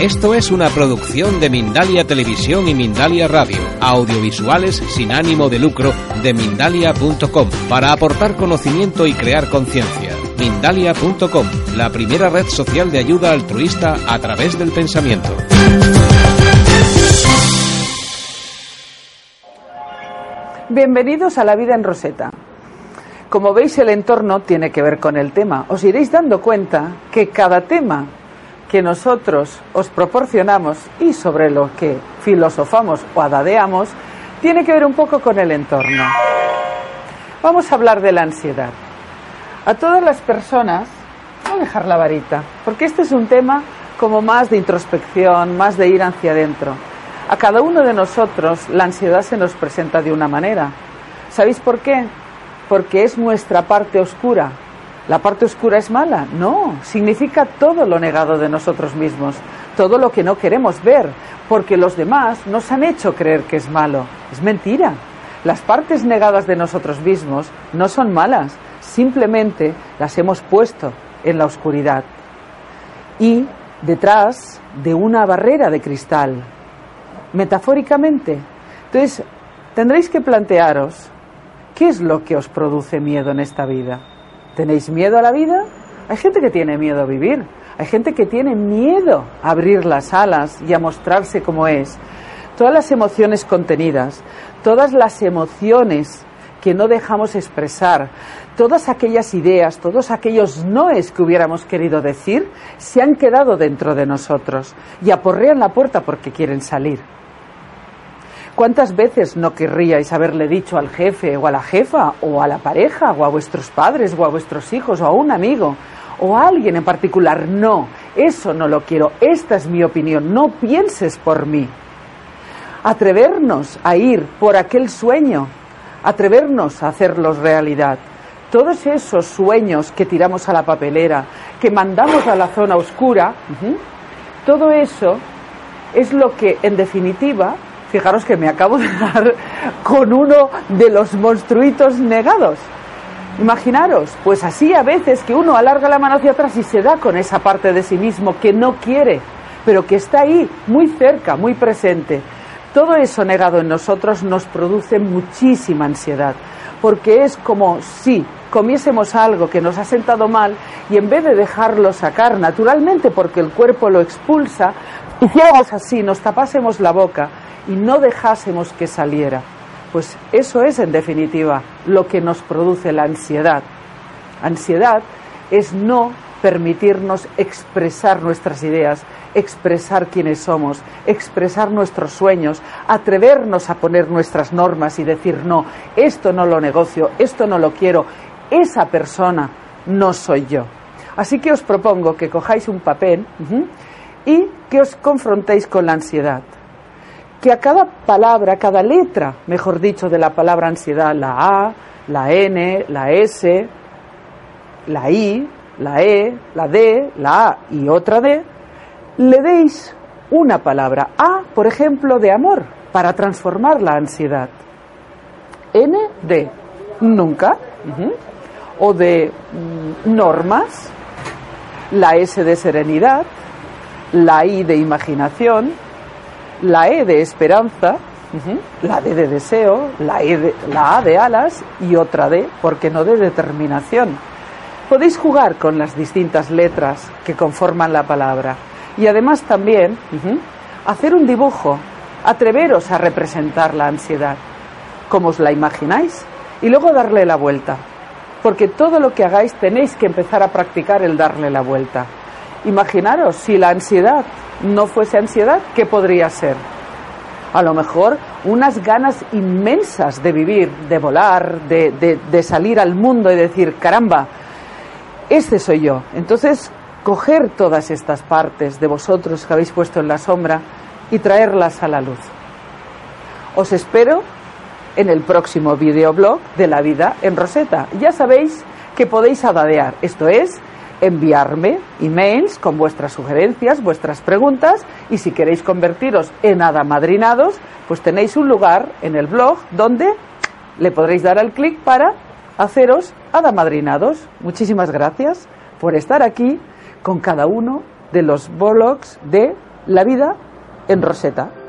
Esto es una producción de Mindalia Televisión y Mindalia Radio, audiovisuales sin ánimo de lucro de mindalia.com, para aportar conocimiento y crear conciencia. Mindalia.com, la primera red social de ayuda altruista a través del pensamiento. Bienvenidos a La Vida en Roseta. Como veis, el entorno tiene que ver con el tema. Os iréis dando cuenta que cada tema que nosotros os proporcionamos y sobre lo que filosofamos o adadeamos tiene que ver un poco con el entorno. Vamos a hablar de la ansiedad. A todas las personas, voy a dejar la varita, porque este es un tema como más de introspección, más de ir hacia adentro. A cada uno de nosotros la ansiedad se nos presenta de una manera. ¿Sabéis por qué? Porque es nuestra parte oscura, ¿La parte oscura es mala? No, significa todo lo negado de nosotros mismos, todo lo que no queremos ver, porque los demás nos han hecho creer que es malo. Es mentira. Las partes negadas de nosotros mismos no son malas, simplemente las hemos puesto en la oscuridad. Y detrás de una barrera de cristal, metafóricamente. Entonces, tendréis que plantearos, ¿qué es lo que os produce miedo en esta vida? ¿Tenéis miedo a la vida? Hay gente que tiene miedo a vivir. Hay gente que tiene miedo a abrir las alas y a mostrarse como es. Todas las emociones contenidas, todas las emociones que no dejamos expresar, todas aquellas ideas, todos aquellos noes que hubiéramos querido decir, se han quedado dentro de nosotros y aporrean la puerta porque quieren salir. ¿Cuántas veces no querríais haberle dicho al jefe o a la jefa o a la pareja o a vuestros padres o a vuestros hijos o a un amigo o a alguien en particular? No, eso no lo quiero, esta es mi opinión, no pienses por mí. Atrevernos a ir por aquel sueño, atrevernos a hacerlos realidad. Todos esos sueños que tiramos a la papelera, que mandamos a la zona oscura, todo eso es lo que en definitiva Fijaros que me acabo de dar con uno de los monstruitos negados. Imaginaros, pues así a veces que uno alarga la mano hacia atrás y se da con esa parte de sí mismo que no quiere, pero que está ahí, muy cerca, muy presente. Todo eso negado en nosotros nos produce muchísima ansiedad, porque es como si comiésemos algo que nos ha sentado mal y en vez de dejarlo sacar naturalmente porque el cuerpo lo expulsa, hiciéramos así, nos tapásemos la boca y no dejásemos que saliera. Pues eso es, en definitiva, lo que nos produce la ansiedad. Ansiedad es no permitirnos expresar nuestras ideas, expresar quiénes somos, expresar nuestros sueños, atrevernos a poner nuestras normas y decir, no, esto no lo negocio, esto no lo quiero, esa persona no soy yo. Así que os propongo que cojáis un papel y que os confrontéis con la ansiedad que a cada palabra, a cada letra, mejor dicho, de la palabra ansiedad, la A, la N, la S, la I, la E, la D, la A y otra D, le deis una palabra. A, por ejemplo, de amor, para transformar la ansiedad. N de nunca, o de mm, normas, la S de serenidad, la I de imaginación, la E de esperanza, la D de deseo, la, e la A de alas y otra D, porque no de determinación. Podéis jugar con las distintas letras que conforman la palabra y además también hacer un dibujo, atreveros a representar la ansiedad, como os la imagináis, y luego darle la vuelta, porque todo lo que hagáis tenéis que empezar a practicar el darle la vuelta. Imaginaros si la ansiedad no fuese ansiedad, ¿qué podría ser? A lo mejor unas ganas inmensas de vivir, de volar, de, salir al mundo y decir, caramba, este soy yo. Entonces, coger todas estas partes de vosotros que habéis puesto en la sombra y traerlas a la luz. Os espero en el próximo videoblog de la vida en Rosetta. Ya sabéis que podéis adadear, esto es, enviarme emails con vuestras sugerencias, vuestras preguntas y si queréis convertiros en adamadrinados, pues tenéis un lugar en el blog donde le podréis dar al clic para haceros adamadrinados. Muchísimas gracias por estar aquí con cada uno de los blogs de la vida en Rosetta.